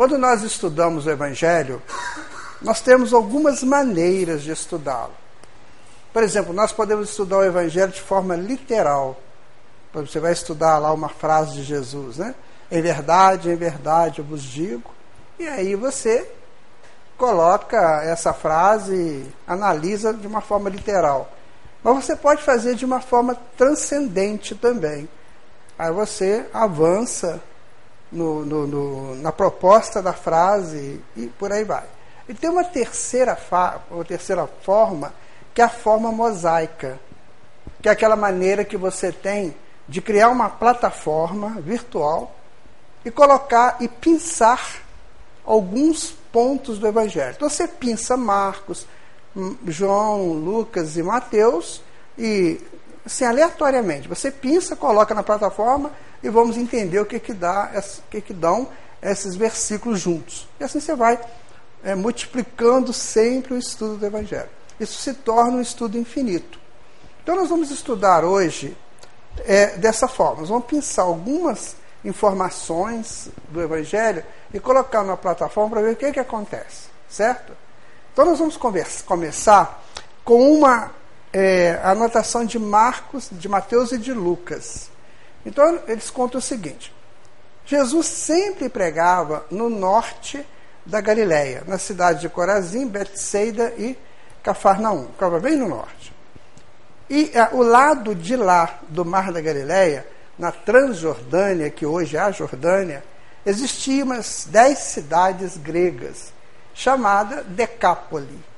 Quando nós estudamos o Evangelho, nós temos algumas maneiras de estudá-lo. Por exemplo, nós podemos estudar o Evangelho de forma literal. Você vai estudar lá uma frase de Jesus, né? Em verdade, em verdade eu vos digo. E aí você coloca essa frase, analisa de uma forma literal. Mas você pode fazer de uma forma transcendente também. Aí você avança no, no, no, na proposta da frase e por aí vai. E tem uma terceira, terceira forma, que é a forma mosaica, que é aquela maneira que você tem de criar uma plataforma virtual e colocar e pensar alguns pontos do Evangelho. Então você pinça Marcos, João, Lucas e Mateus e assim aleatoriamente você pinça, coloca na plataforma e vamos entender o que que dá, o que que dão esses versículos juntos. E assim você vai é, multiplicando sempre o estudo do Evangelho. Isso se torna um estudo infinito. Então nós vamos estudar hoje é, dessa forma. Nós vamos pensar algumas informações do Evangelho e colocar na plataforma para ver o que, que acontece, certo? Então nós vamos conversa, começar com uma é, anotação de Marcos, de Mateus e de Lucas. Então eles contam o seguinte: Jesus sempre pregava no norte da Galileia, na cidade de Corazim, Betsaida e Cafarnaum, ficava bem no norte. E a, o lado de lá do Mar da Galileia, na Transjordânia, que hoje é a Jordânia, existiam umas dez cidades gregas, chamada Decápole.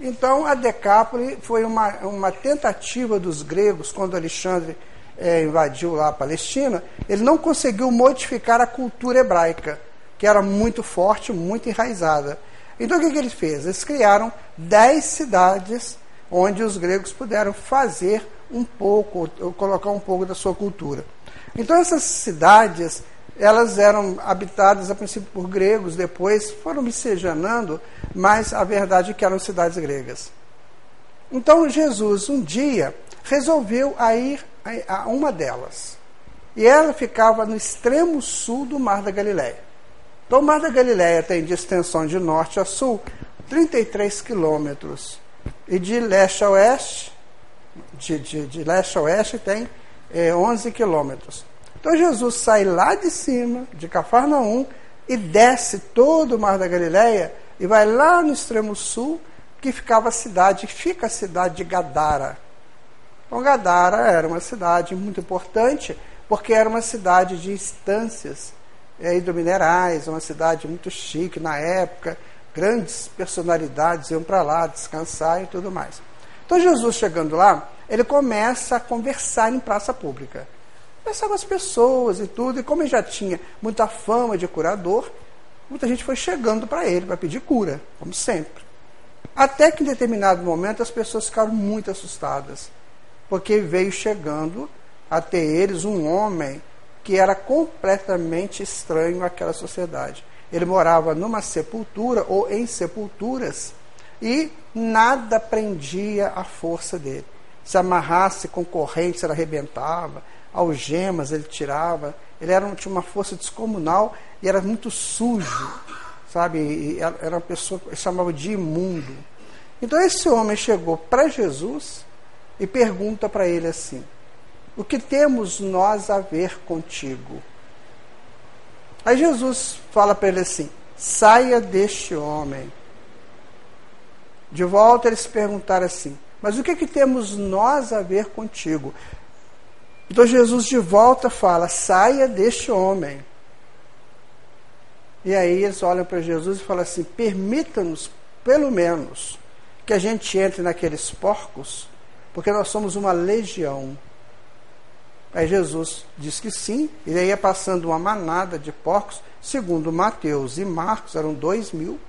Então, a Decápole foi uma, uma tentativa dos gregos, quando Alexandre é, invadiu lá a Palestina, ele não conseguiu modificar a cultura hebraica, que era muito forte, muito enraizada. Então, o que, que ele fez? Eles criaram dez cidades onde os gregos puderam fazer um pouco, ou colocar um pouco da sua cultura. Então, essas cidades elas eram habitadas a princípio por gregos, depois foram miscigenando, mas a verdade é que eram cidades gregas. Então Jesus um dia resolveu ir a uma delas. E ela ficava no extremo sul do Mar da Galileia. Então o Mar da Galileia tem de extensão de norte a sul 33 quilômetros. E de leste a oeste, de, de, de leste a oeste tem é, 11 quilômetros. Então Jesus sai lá de cima, de Cafarnaum, e desce todo o Mar da Galileia e vai lá no extremo sul, que ficava a cidade, fica a cidade de Gadara. Então Gadara era uma cidade muito importante, porque era uma cidade de instâncias é, hidrominerais, uma cidade muito chique na época, grandes personalidades iam para lá descansar e tudo mais. Então Jesus chegando lá, ele começa a conversar em praça pública conversar com as pessoas e tudo. E como ele já tinha muita fama de curador, muita gente foi chegando para ele para pedir cura, como sempre. Até que em determinado momento as pessoas ficaram muito assustadas, porque veio chegando até eles um homem que era completamente estranho àquela sociedade. Ele morava numa sepultura ou em sepulturas e nada prendia a força dele. Se amarrasse com correntes, ele arrebentava algemas ele tirava. Ele era, tinha uma força descomunal e era muito sujo, sabe? E era uma pessoa que chamava de imundo. Então esse homem chegou para Jesus e pergunta para ele assim: O que temos nós a ver contigo? Aí Jesus fala para ele assim: Saia deste homem. De volta eles perguntaram assim: Mas o que, que temos nós a ver contigo? Então Jesus de volta fala: saia deste homem. E aí eles olham para Jesus e falam assim: permita-nos, pelo menos, que a gente entre naqueles porcos, porque nós somos uma legião. Aí Jesus diz que sim, e aí ia passando uma manada de porcos, segundo Mateus e Marcos, eram dois mil.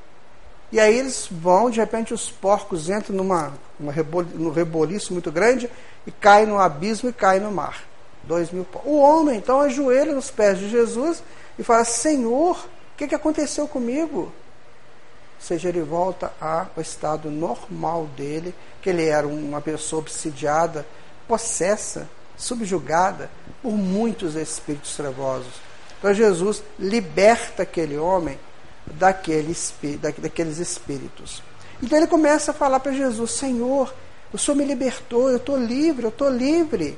E aí eles vão, de repente os porcos entram numa, numa num reboliço muito grande e caem no abismo e caem no mar dois mil O homem então ajoelha nos pés de Jesus e fala: Senhor, o que, que aconteceu comigo? Ou seja, ele volta ao estado normal dele, que ele era uma pessoa obsidiada, possessa, subjugada por muitos espíritos trevosos. Então Jesus liberta aquele homem daquele, daqueles espíritos. Então ele começa a falar para Jesus: Senhor, o Senhor me libertou, eu estou livre, eu estou livre.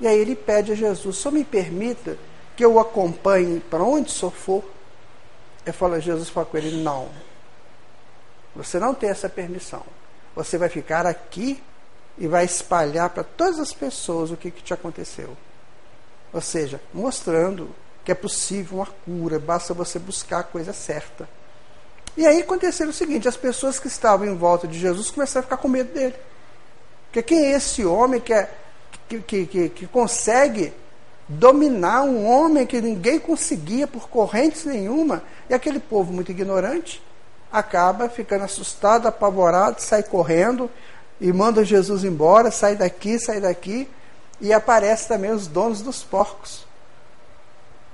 E aí ele pede a Jesus: só me permita que eu o acompanhe para onde o for. Eu falo, Jesus fala com ele: não. Você não tem essa permissão. Você vai ficar aqui e vai espalhar para todas as pessoas o que, que te aconteceu. Ou seja, mostrando que é possível uma cura, basta você buscar a coisa certa. E aí aconteceu o seguinte: as pessoas que estavam em volta de Jesus começaram a ficar com medo dele. Porque quem é esse homem que, é, que, que, que, que consegue dominar um homem que ninguém conseguia por correntes nenhuma? E aquele povo muito ignorante acaba ficando assustado, apavorado, sai correndo e manda Jesus embora, sai daqui, sai daqui, e aparece também os donos dos porcos.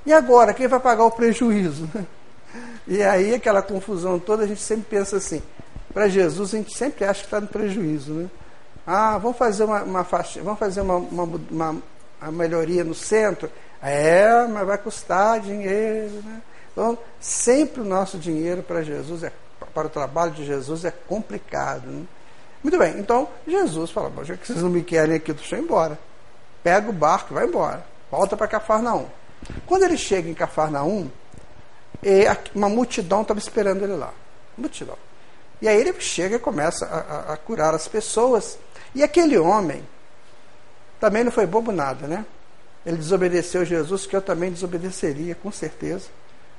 E agora, quem vai pagar o prejuízo? E aí, aquela confusão toda, a gente sempre pensa assim: para Jesus, a gente sempre acha que está no prejuízo. Né? Ah, vamos fazer uma, uma faixa, vamos fazer uma, uma, uma, uma, melhoria no centro? É, mas vai custar dinheiro. Né? Então, sempre o nosso dinheiro para Jesus, é, para o trabalho de Jesus, é complicado. Né? Muito bem, então Jesus fala: já que vocês não me querem aqui, deixa eu ir embora. Pega o barco e vai embora. Volta para Cafarnaum. Quando ele chega em Cafarnaum, uma multidão estava esperando ele lá. Multidão. E aí ele chega e começa a, a, a, curar as pessoas. E aquele homem também não foi bobo nada, né? Ele desobedeceu Jesus, que eu também desobedeceria, com certeza.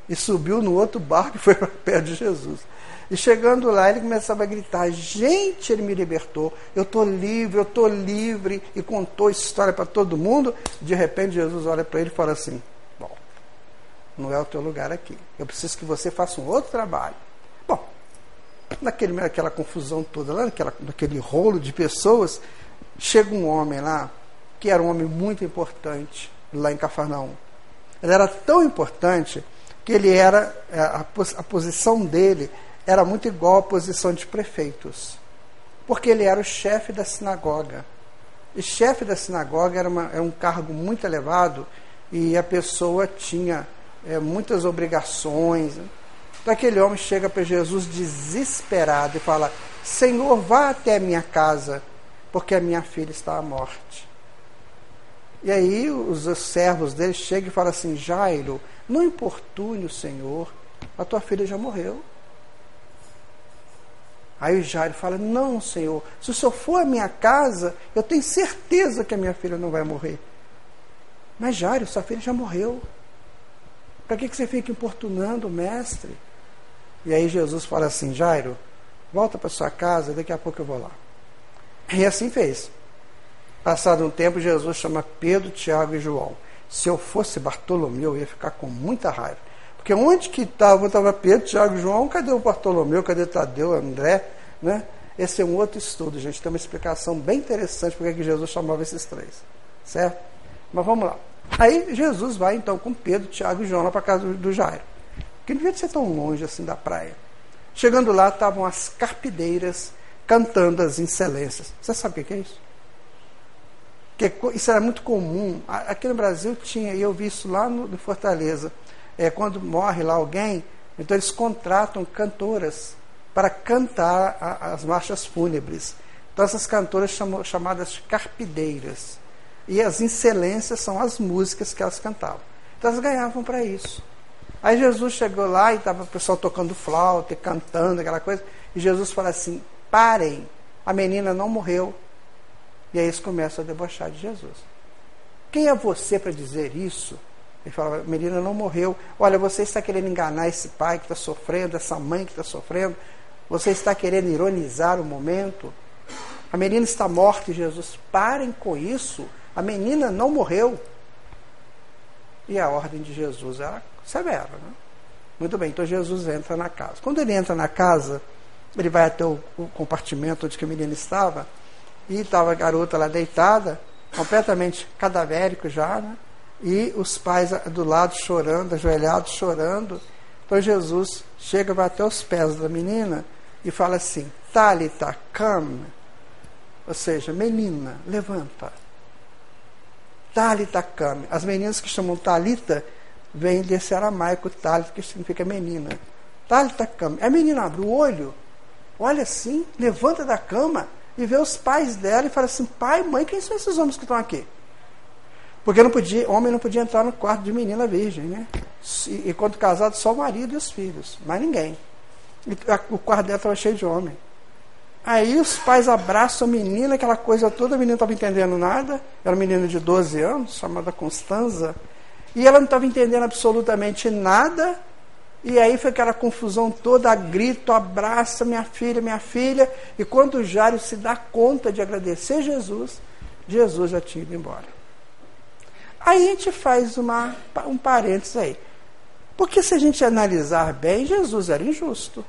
E subiu no outro barco e foi para perto de Jesus. E chegando lá, ele começava a gritar: Gente, ele me libertou, eu estou livre, eu estou livre. E contou história para todo mundo. De repente, Jesus olha para ele e fala assim: não é o teu lugar aqui. Eu preciso que você faça um outro trabalho. Bom, naquele, naquela confusão toda, lá naquela, naquele rolo de pessoas, chega um homem lá, que era um homem muito importante, lá em Cafarnaum. Ele era tão importante que ele era, é, a, a posição dele era muito igual à posição de prefeitos. Porque ele era o chefe da sinagoga. E chefe da sinagoga era, uma, era um cargo muito elevado e a pessoa tinha é, muitas obrigações. Né? Então aquele homem chega para Jesus desesperado e fala: Senhor, vá até a minha casa, porque a minha filha está à morte. E aí os, os servos dele chegam e falam assim: Jairo, não importune o Senhor, a tua filha já morreu. Aí o Jairo fala: Não, Senhor, se o Senhor for à minha casa, eu tenho certeza que a minha filha não vai morrer. Mas Jairo, sua filha já morreu. Para que, que você fica importunando o mestre? E aí Jesus fala assim: Jairo, volta para sua casa, daqui a pouco eu vou lá. E assim fez. Passado um tempo, Jesus chama Pedro, Tiago e João. Se eu fosse Bartolomeu, eu ia ficar com muita raiva. Porque onde que estava estava Pedro, Tiago João? Cadê o Bartolomeu? Cadê Tadeu, André? Né? Esse é um outro estudo, gente. Tem uma explicação bem interessante porque que Jesus chamava esses três. Certo? Mas vamos lá. Aí Jesus vai então com Pedro, Tiago e João lá para casa do Jairo, que não devia ser tão longe assim da praia. Chegando lá estavam as carpideiras cantando as excelências. Você sabe o que é isso? Que isso era muito comum. Aqui no Brasil tinha, e eu vi isso lá no, no Fortaleza. É, quando morre lá alguém, então eles contratam cantoras para cantar a, as marchas fúnebres. Então essas cantoras chamam, chamadas carpideiras. E as excelências são as músicas que elas cantavam. Então elas ganhavam para isso. Aí Jesus chegou lá e estava o pessoal tocando flauta e cantando, aquela coisa. E Jesus fala assim: parem, a menina não morreu. E aí eles começam a debochar de Jesus. Quem é você para dizer isso? Ele fala: a menina não morreu. Olha, você está querendo enganar esse pai que está sofrendo, essa mãe que está sofrendo. Você está querendo ironizar o momento. A menina está morta e Jesus, parem com isso. A menina não morreu. E a ordem de Jesus era severa. Né? Muito bem, então Jesus entra na casa. Quando ele entra na casa, ele vai até o, o compartimento onde a menina estava, e estava a garota lá deitada, completamente cadavérico já, né? e os pais do lado chorando, ajoelhados chorando. Então Jesus chega, vai até os pés da menina e fala assim: Talita, come. Ou seja, menina, levanta. Talita Kami. As meninas que chamam Talita vêm desse aramaico Talita, que significa menina. Talita cama. A menina abre o olho, olha assim, levanta da cama e vê os pais dela e fala assim: pai, mãe, quem são esses homens que estão aqui? Porque não podia, homem não podia entrar no quarto de menina virgem, né? E, e quando casado, só o marido e os filhos, mais ninguém. E a, o quarto dela estava cheio de homem. Aí os pais abraçam a menina, aquela coisa toda, a menina não estava entendendo nada, era uma menina de 12 anos, chamada Constanza, e ela não estava entendendo absolutamente nada, e aí foi aquela confusão toda, a grito, abraça minha filha, minha filha, e quando o Jário se dá conta de agradecer Jesus, Jesus já tinha ido embora. Aí a gente faz uma, um parênteses aí. Porque se a gente analisar bem, Jesus era injusto.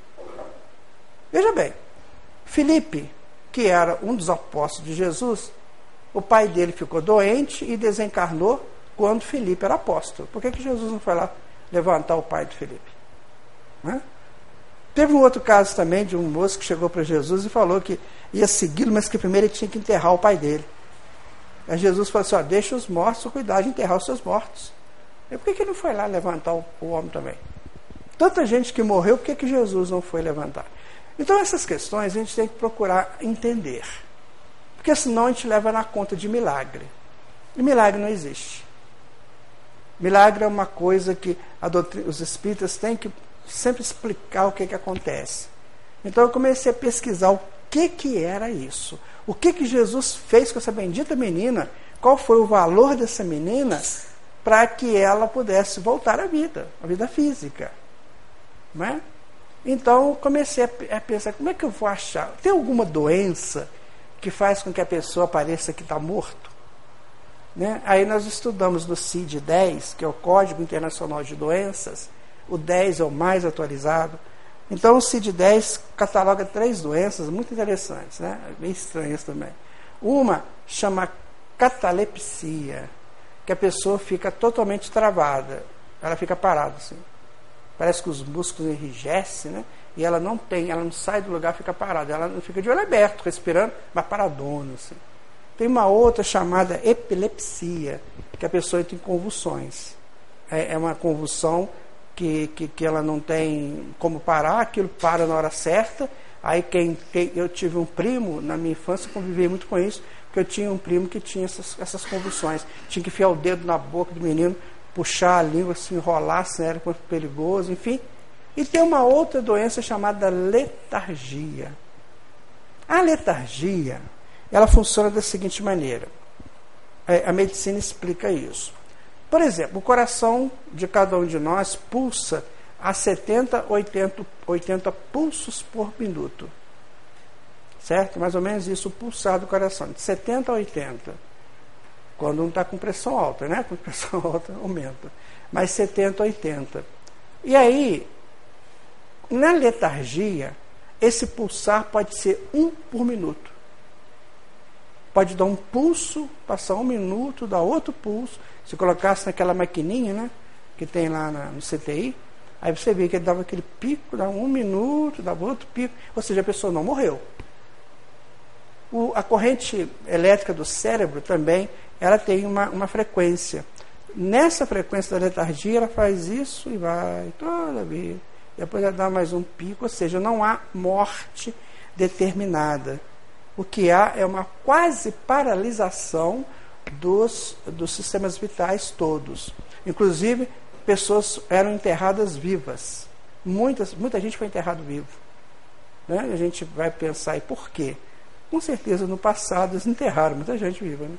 Veja bem, Felipe, que era um dos apóstolos de Jesus, o pai dele ficou doente e desencarnou quando Felipe era apóstolo. Por que, que Jesus não foi lá levantar o pai de Felipe? Né? Teve um outro caso também de um moço que chegou para Jesus e falou que ia segui-lo, mas que primeiro ele tinha que enterrar o pai dele. Aí Jesus falou assim: ó, deixa os mortos cuidar de enterrar os seus mortos. E por que, que ele não foi lá levantar o, o homem também? Tanta gente que morreu, por que, que Jesus não foi levantar? Então, essas questões a gente tem que procurar entender. Porque senão a gente leva na conta de milagre. E milagre não existe. Milagre é uma coisa que doutrina, os espíritas têm que sempre explicar o que, que acontece. Então eu comecei a pesquisar o que, que era isso. O que, que Jesus fez com essa bendita menina? Qual foi o valor dessa menina para que ela pudesse voltar à vida, à vida física? Não é? Então comecei a, pensar, como é que eu vou achar? Tem alguma doença que faz com que a pessoa pareça que está morto? Né? Aí nós estudamos no CID-10, que é o Código Internacional de Doenças, o 10 é o mais atualizado, então o CID-10 cataloga três doenças muito interessantes, né? bem estranhas também. Uma chama catalepsia, que a pessoa fica totalmente travada, ela fica parada assim. Parece que os músculos enrijecem, né? E ela não tem, ela não sai do lugar, fica parada. Ela não fica de olho aberto, respirando, mas paradona. Assim. Tem uma outra chamada epilepsia, que a pessoa entra em convulsões. É, é uma convulsão que, que, que ela não tem como parar, aquilo para na hora certa. Aí quem, quem eu tive um primo na minha infância, convivi muito com isso, porque eu tinha um primo que tinha essas, essas convulsões. Tinha que enfiar o dedo na boca do menino, puxar a língua, se enrolar, se era perigoso, enfim. E tem uma outra doença chamada letargia. A letargia, ela funciona da seguinte maneira. É, a medicina explica isso. Por exemplo, o coração de cada um de nós pulsa a 70, 80, 80 pulsos por minuto. Certo? Mais ou menos isso, o pulsar do coração, de 70 a 80. Quando não está com pressão alta, né? Com pressão alta aumenta. Mas 70 a 80. E aí, na letargia, esse pulsar pode ser um por minuto. Pode dar um pulso, passar um minuto, dar outro pulso, se colocasse naquela maquininha, né? Que tem lá na, no CTI, aí você vê que ele dava aquele pico, dava um minuto, dava outro pico, ou seja, a pessoa não morreu. O, a corrente elétrica do cérebro também, ela tem uma, uma frequência. Nessa frequência da letargia, ela faz isso e vai toda vez. Depois ela dá mais um pico, ou seja, não há morte determinada. O que há é uma quase paralisação dos, dos sistemas vitais todos. Inclusive, pessoas eram enterradas vivas. Muitas, muita gente foi enterrado vivo. Né? A gente vai pensar, e por quê? Com certeza, no passado, eles enterraram muita gente viva. Né?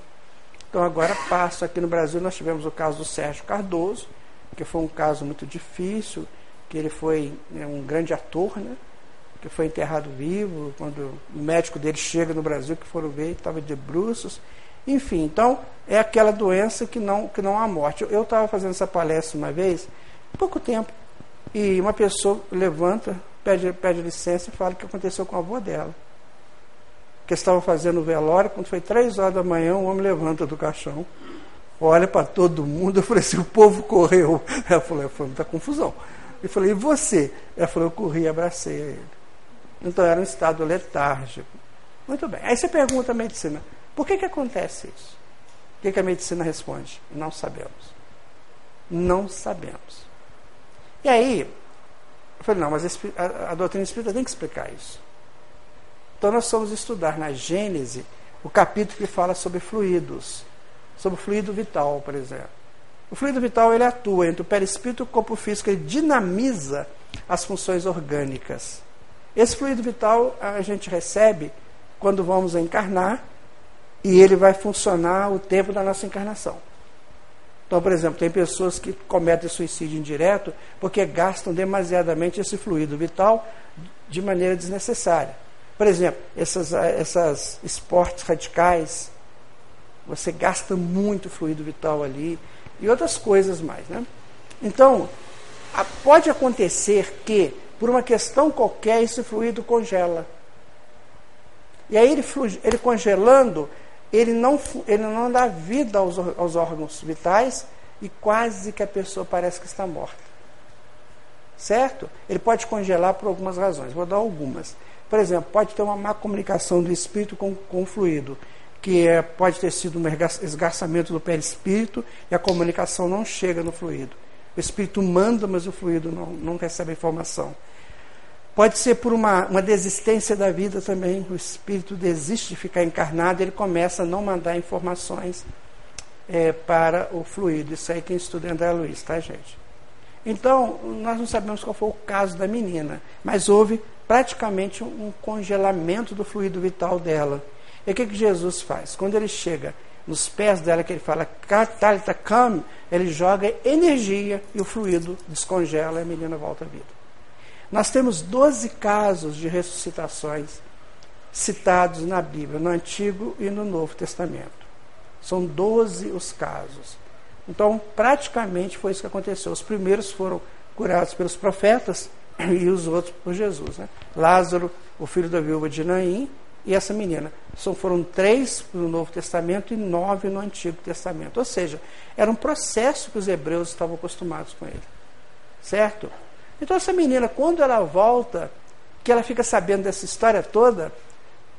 Então, agora passo aqui no Brasil, nós tivemos o caso do Sérgio Cardoso, que foi um caso muito difícil, que ele foi né, um grande ator, né? que foi enterrado vivo, quando o médico dele chega no Brasil, que foram ver, estava de bruços, enfim, então é aquela doença que não, que não há morte. Eu estava fazendo essa palestra uma vez, pouco tempo, e uma pessoa levanta, pede, pede licença e fala o que aconteceu com a avó dela. Que estava fazendo o velório, quando foi três horas da manhã, o homem levanta do caixão, olha para todo mundo, eu falei assim, o povo correu. Ela falou, foi muita confusão. Eu falei, e você? Ela falou, eu corri e abracei ele. Então era um estado letárgico. Muito bem. Aí você pergunta a medicina, por que, que acontece isso? O que, que a medicina responde? Não sabemos. Não sabemos. E aí, Eu falei, não, mas a, a, a doutrina espírita tem que explicar isso. Então nós vamos estudar na Gênese o capítulo que fala sobre fluidos, sobre o fluido vital, por exemplo. O fluido vital ele atua entre o perispírito e o corpo físico, ele dinamiza as funções orgânicas. Esse fluido vital a gente recebe quando vamos encarnar e ele vai funcionar o tempo da nossa encarnação. Então, por exemplo, tem pessoas que cometem suicídio indireto porque gastam demasiadamente esse fluido vital de maneira desnecessária. Por exemplo, essas, essas esportes radicais, você gasta muito fluido vital ali e outras coisas mais. Né? Então, pode acontecer que, por uma questão qualquer, esse fluido congela. E aí ele, ele congelando, ele não, ele não dá vida aos, aos órgãos vitais e quase que a pessoa parece que está morta. Certo? Ele pode congelar por algumas razões. Vou dar algumas. Por exemplo, pode ter uma má comunicação do espírito com, com o fluido, que é, pode ter sido um esgarçamento do perispírito e a comunicação não chega no fluido. O espírito manda, mas o fluido não, não recebe a informação. Pode ser por uma, uma desistência da vida também. O espírito desiste de ficar encarnado, ele começa a não mandar informações é, para o fluido. Isso aí quem estuda é André Luiz, tá, gente? Então, nós não sabemos qual foi o caso da menina, mas houve praticamente um congelamento do fluido vital dela. E o que, que Jesus faz? Quando ele chega nos pés dela, que ele fala, Katalita, come, ele joga energia e o fluido descongela e a menina volta à vida. Nós temos 12 casos de ressuscitações citados na Bíblia, no Antigo e no Novo Testamento. São 12 os casos. Então, praticamente foi isso que aconteceu. Os primeiros foram curados pelos profetas e os outros por Jesus. Né? Lázaro, o filho da viúva de Naim, e essa menina. São, foram três no Novo Testamento e nove no Antigo Testamento. Ou seja, era um processo que os hebreus estavam acostumados com ele. Certo? Então essa menina, quando ela volta, que ela fica sabendo dessa história toda,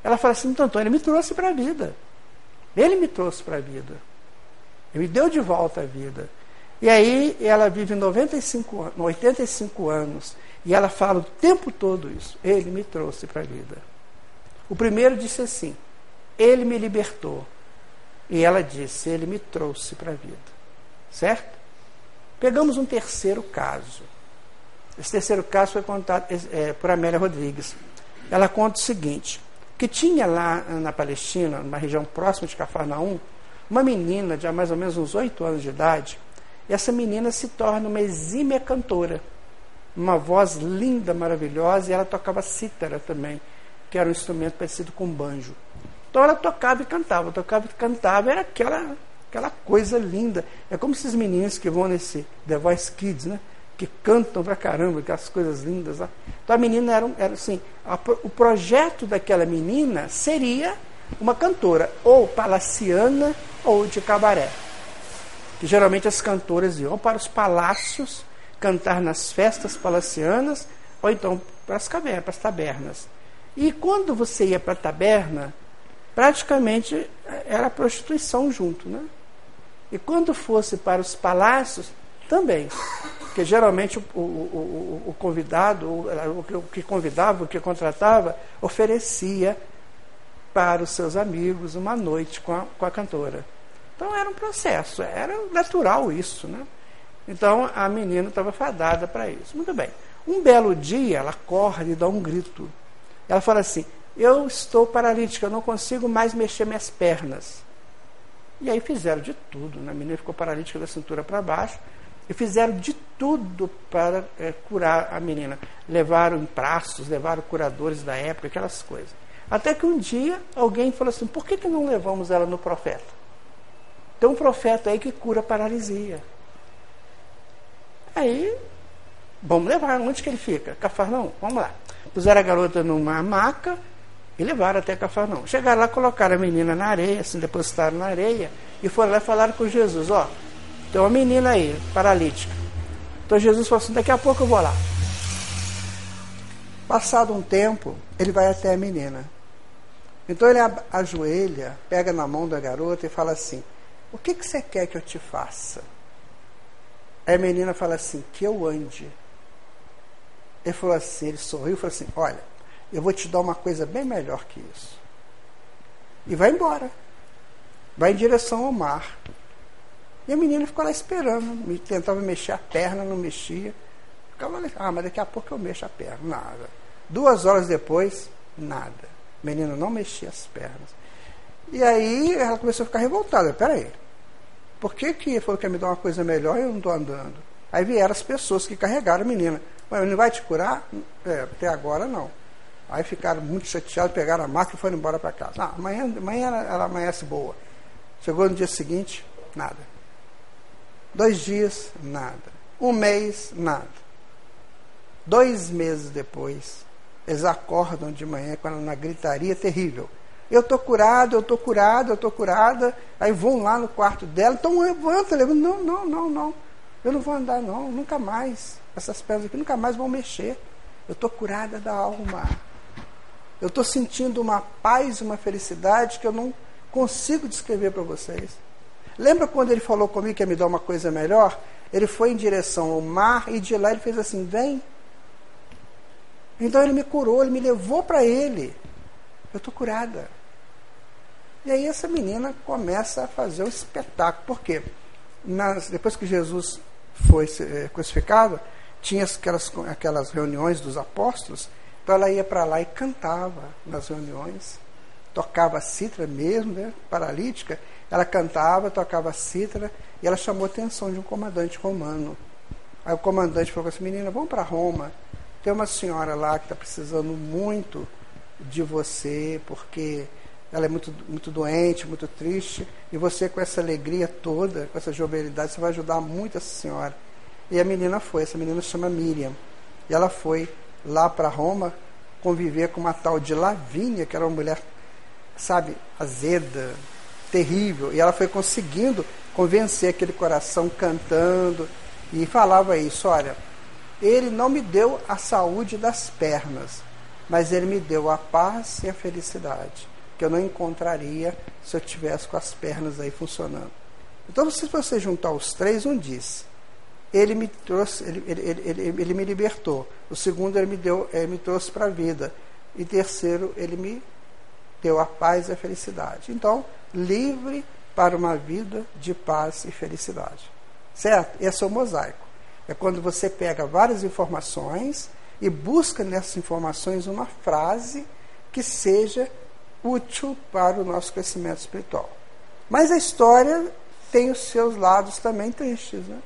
ela fala assim, então Antônio, ele me trouxe para a vida. Ele me trouxe para a vida. Ele me deu de volta a vida. E aí ela vive 95, 85 anos. E ela fala o tempo todo isso. Ele me trouxe para a vida. O primeiro disse assim: Ele me libertou. E ela disse: Ele me trouxe para a vida. Certo? Pegamos um terceiro caso. Esse terceiro caso foi contado é, por Amélia Rodrigues. Ela conta o seguinte: que tinha lá na Palestina, numa região próxima de Cafarnaum, uma menina de mais ou menos uns oito anos de idade. E essa menina se torna uma exímia cantora, uma voz linda, maravilhosa, e ela tocava cítara também, que era um instrumento parecido com banjo. Então ela tocava e cantava, tocava e cantava, era aquela, aquela coisa linda. É como esses meninos que vão nesse The Voice Kids, né? que cantam pra caramba, aquelas coisas lindas lá. Então a menina era, era assim, a, o projeto daquela menina seria uma cantora, ou palaciana ou de cabaré. Que geralmente as cantoras iam para os palácios cantar nas festas palacianas, ou então para as tabernas. E quando você ia para a taberna, praticamente era prostituição junto, né? E quando fosse para os palácios, também. Porque geralmente o, o, o, o convidado, o, que convidava, o que contratava, oferecia para os seus amigos uma noite com a, com a cantora. Então era um processo, era natural isso, né? Então a menina estava fadada para isso. Muito bem. Um belo dia ela corre e dá um grito. Ela fala assim: Eu estou paralítica, eu não consigo mais mexer minhas pernas. E aí fizeram de tudo. Né? A menina ficou paralítica da cintura para baixo. E fizeram de tudo para é, curar a menina. Levaram praços, levaram curadores da época, aquelas coisas. Até que um dia alguém falou assim: por que, que não levamos ela no profeta? Tem um profeta aí que cura paralisia. Aí, vamos levar. Onde que ele fica? Cafarnão? Vamos lá. Puseram a garota numa maca e levaram até Cafarnão. Chegaram lá, colocaram a menina na areia, se depositaram na areia e foram lá e falaram com Jesus: Ó, tem uma menina aí, paralítica. Então Jesus falou assim: daqui a pouco eu vou lá. Passado um tempo, ele vai até a menina. Então ele ajoelha, pega na mão da garota e fala assim: O que, que você quer que eu te faça? Aí a menina fala assim: Que eu ande. Ele falou assim, ele sorriu e falou assim, olha, eu vou te dar uma coisa bem melhor que isso. E vai embora. Vai em direção ao mar. E a menina ficou lá esperando, tentava mexer a perna, não mexia. Ficava ali, ah, mas daqui a pouco eu mexo a perna. Nada. Duas horas depois, nada. A menina não mexia as pernas. E aí ela começou a ficar revoltada. Peraí, por que, que falou que ia me dar uma coisa melhor e eu não estou andando? Aí vieram as pessoas que carregaram a menina. Mas ele vai te curar? É, até agora não. Aí ficaram muito chateados, pegaram a máquina e foram embora para casa. Ah, amanhã, amanhã ela, ela amanhece boa. Chegou no dia seguinte, nada. Dois dias, nada. Um mês, nada. Dois meses depois, eles acordam de manhã com uma gritaria terrível. Eu estou curado, eu estou curado, eu estou curada. Aí vão lá no quarto dela, então levanta, levanta. Não, não, não, não. Eu não vou andar, não, nunca mais. Essas pedras aqui nunca mais vão mexer. Eu estou curada da alma. Eu estou sentindo uma paz, uma felicidade que eu não consigo descrever para vocês. Lembra quando ele falou comigo que ia me dar uma coisa melhor? Ele foi em direção ao mar e de lá ele fez assim: vem. Então ele me curou, ele me levou para ele. Eu estou curada. E aí essa menina começa a fazer o um espetáculo. Por quê? Nas, depois que Jesus foi é, crucificado, tinha aquelas, aquelas reuniões dos apóstolos, então ela ia para lá e cantava nas reuniões, tocava cítara mesmo, né, paralítica, ela cantava, tocava cítara, e ela chamou a atenção de um comandante romano. Aí o comandante falou assim, menina, vamos para Roma, tem uma senhora lá que está precisando muito de você, porque ela é muito, muito doente, muito triste, e você com essa alegria toda, com essa jovialidade, você vai ajudar muito essa senhora. E a menina foi, essa menina se chama Miriam. E ela foi lá para Roma conviver com uma tal de Lavínia, que era uma mulher, sabe, azeda, terrível. E ela foi conseguindo convencer aquele coração cantando e falava isso, olha, ele não me deu a saúde das pernas, mas ele me deu a paz e a felicidade que eu não encontraria se eu tivesse com as pernas aí funcionando. Então, se você juntar os três, um diz: ele me trouxe, ele, ele, ele, ele, me libertou. O segundo, ele me deu, ele me trouxe para a vida. E terceiro, ele me deu a paz e a felicidade. Então, livre para uma vida de paz e felicidade. Certo? Esse é o mosaico. É quando você pega várias informações e busca nessas informações uma frase que seja útil para o nosso crescimento espiritual. Mas a história tem os seus lados também tristes. Né?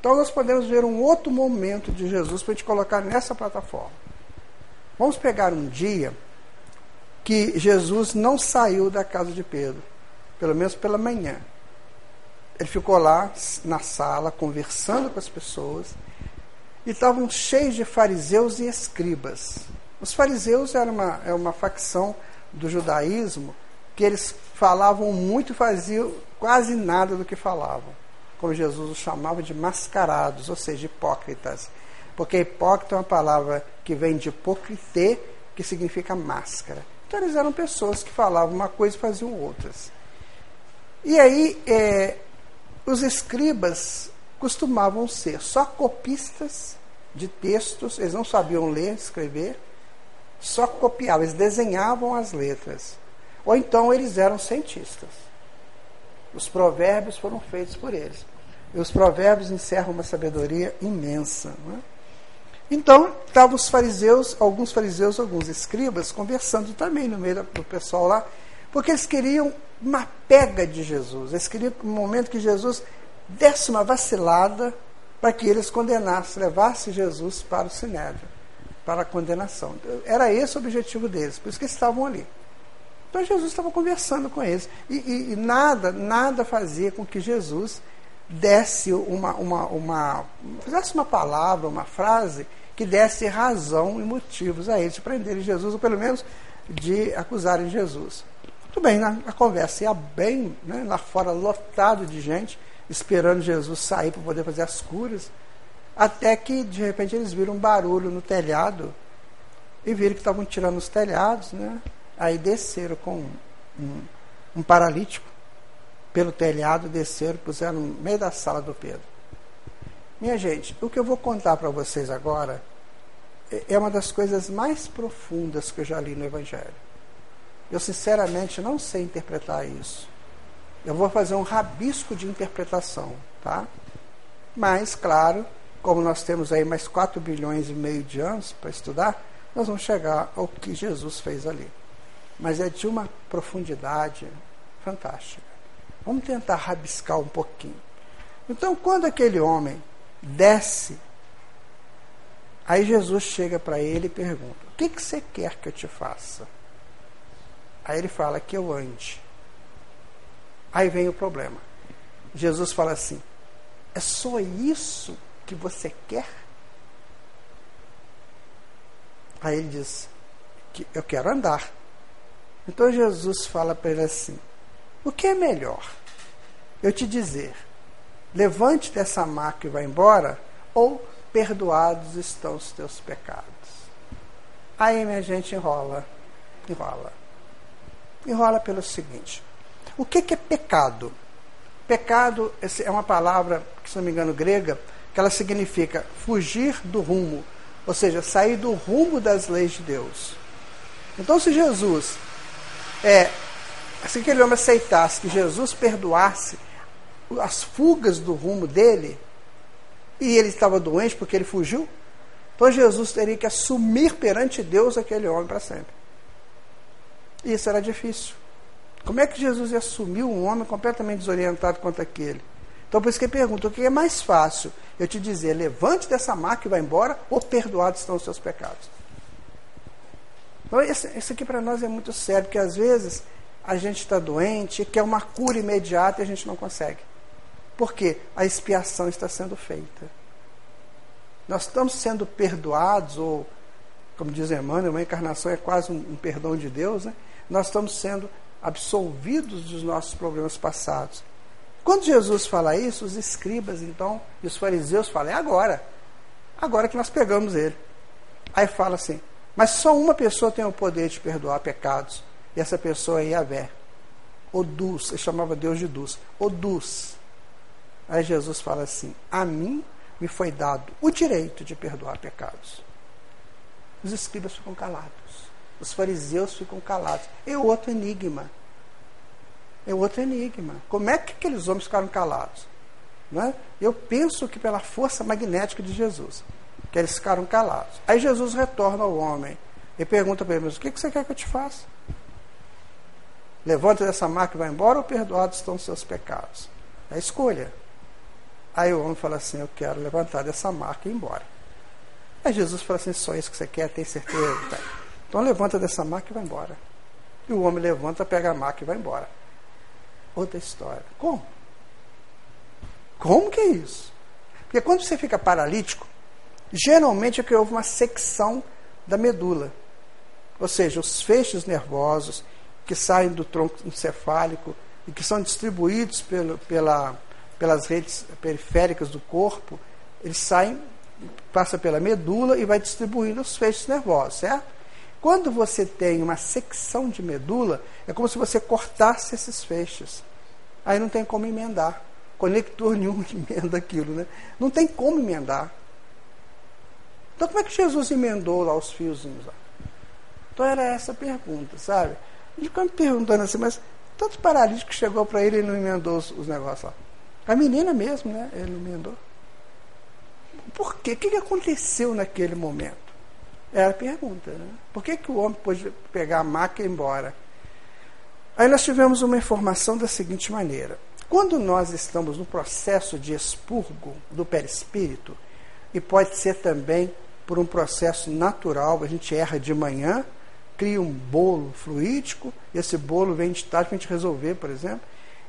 Então nós podemos ver um outro momento de Jesus para a gente colocar nessa plataforma. Vamos pegar um dia que Jesus não saiu da casa de Pedro, pelo menos pela manhã. Ele ficou lá na sala conversando com as pessoas e estavam cheios de fariseus e escribas. Os fariseus eram uma, é uma facção do judaísmo que eles falavam muito e faziam quase nada do que falavam. Como Jesus os chamava de mascarados, ou seja, hipócritas. Porque hipócrita é uma palavra que vem de hipocrite, que significa máscara. Então eles eram pessoas que falavam uma coisa e faziam outras. E aí, é, os escribas costumavam ser só copistas de textos, eles não sabiam ler, escrever, só copiavam, eles desenhavam as letras. Ou então eles eram cientistas. Os provérbios foram feitos por eles. E os provérbios encerram uma sabedoria imensa. É? Então, estavam os fariseus, alguns fariseus, alguns escribas, conversando também no meio do pessoal lá, porque eles queriam uma pega de Jesus. Eles queriam um momento que Jesus desse uma vacilada para que eles condenassem, levassem Jesus para o sinédrio para a condenação. Era esse o objetivo deles, por isso que eles estavam ali. Então Jesus estava conversando com eles. E, e, e nada, nada fazia com que Jesus desse uma, uma, uma, fizesse uma palavra, uma frase que desse razão e motivos a eles de prenderem Jesus, ou pelo menos de acusarem Jesus. Muito bem, né? a conversa ia bem, né? lá fora lotado de gente, esperando Jesus sair para poder fazer as curas. Até que, de repente, eles viram um barulho no telhado e viram que estavam tirando os telhados, né? Aí desceram com um, um, paralítico pelo telhado, desceram, puseram no meio da sala do Pedro. Minha gente, o que eu vou contar para vocês agora é uma das coisas mais profundas que eu já li no Evangelho. Eu, sinceramente, não sei interpretar isso. Eu vou fazer um rabisco de interpretação, tá? Mas, claro, como nós temos aí mais 4 bilhões e meio de anos para estudar, nós vamos chegar ao que Jesus fez ali. Mas é de uma profundidade fantástica. Vamos tentar rabiscar um pouquinho. Então, quando aquele homem desce, aí Jesus chega para ele e pergunta: O que, que você quer que eu te faça? Aí ele fala: Que eu ande. Aí vem o problema. Jesus fala assim: É só isso que você quer? Aí ele diz: que Eu quero andar. Então Jesus fala para ele assim: O que é melhor? Eu te dizer, levante dessa maca e vá embora, ou perdoados estão os teus pecados. Aí minha gente enrola, enrola. Enrola pelo seguinte: o que, que é pecado? Pecado é uma palavra, se não me engano, grega, que ela significa fugir do rumo, ou seja, sair do rumo das leis de Deus. Então, se Jesus, é, se aquele homem aceitasse que Jesus perdoasse as fugas do rumo dele, e ele estava doente porque ele fugiu, então Jesus teria que assumir perante Deus aquele homem para sempre. Isso era difícil. Como é que Jesus ia assumir um homem completamente desorientado quanto aquele? Então, por isso que ele pergunta: o que é mais fácil? Eu te dizer, levante dessa marca e vá embora, ou perdoados estão os seus pecados? Então, isso aqui para nós é muito sério, porque às vezes a gente está doente, quer uma cura imediata e a gente não consegue. Por quê? A expiação está sendo feita. Nós estamos sendo perdoados, ou, como diz Emmanuel, uma encarnação é quase um, um perdão de Deus, né? nós estamos sendo absolvidos dos nossos problemas passados. Quando Jesus fala isso, os escribas, então, e os fariseus falam, é agora. Agora que nós pegamos ele. Aí fala assim, mas só uma pessoa tem o poder de perdoar pecados. E essa pessoa é Yahvé. Odus, ele chamava Deus de Dus. Odus. Aí Jesus fala assim, a mim me foi dado o direito de perdoar pecados. Os escribas ficam calados. Os fariseus ficam calados. É outro enigma. É outro enigma. Como é que aqueles homens ficaram calados? Não é? Eu penso que pela força magnética de Jesus, que eles ficaram calados. Aí Jesus retorna ao homem e pergunta para ele: Mas o que você quer que eu te faça? Levanta dessa marca e vai embora ou perdoados estão os seus pecados? É a escolha. Aí o homem fala assim: Eu quero levantar dessa marca e ir embora. Aí Jesus fala assim: Só isso que você quer, tem certeza? Então levanta dessa maca e vai embora. E o homem levanta, pega a maca e vai embora. Outra história. Como? Como que é isso? Porque quando você fica paralítico, geralmente é que houve uma secção da medula. Ou seja, os feixes nervosos que saem do tronco encefálico e que são distribuídos pelo, pela, pelas redes periféricas do corpo, eles saem, passa pela medula e vai distribuindo os feixes nervosos, certo? Quando você tem uma secção de medula, é como se você cortasse esses feixes. Aí não tem como emendar. Conector nenhum emenda aquilo, né? Não tem como emendar. Então como é que Jesus emendou lá os fiozinhos? Lá? Então era essa a pergunta, sabe? Ele ficou me perguntando assim, mas tanto paralítico que chegou para ele e não emendou os, os, negócios lá. A menina mesmo, né? Ele não emendou. Por quê? O que aconteceu naquele momento? É a pergunta. Né? Por que, que o homem pôde pegar a maca e ir embora? Aí nós tivemos uma informação da seguinte maneira. Quando nós estamos no processo de expurgo do perispírito, e pode ser também por um processo natural, a gente erra de manhã, cria um bolo fluídico, esse bolo vem de tarde para a gente resolver, por exemplo.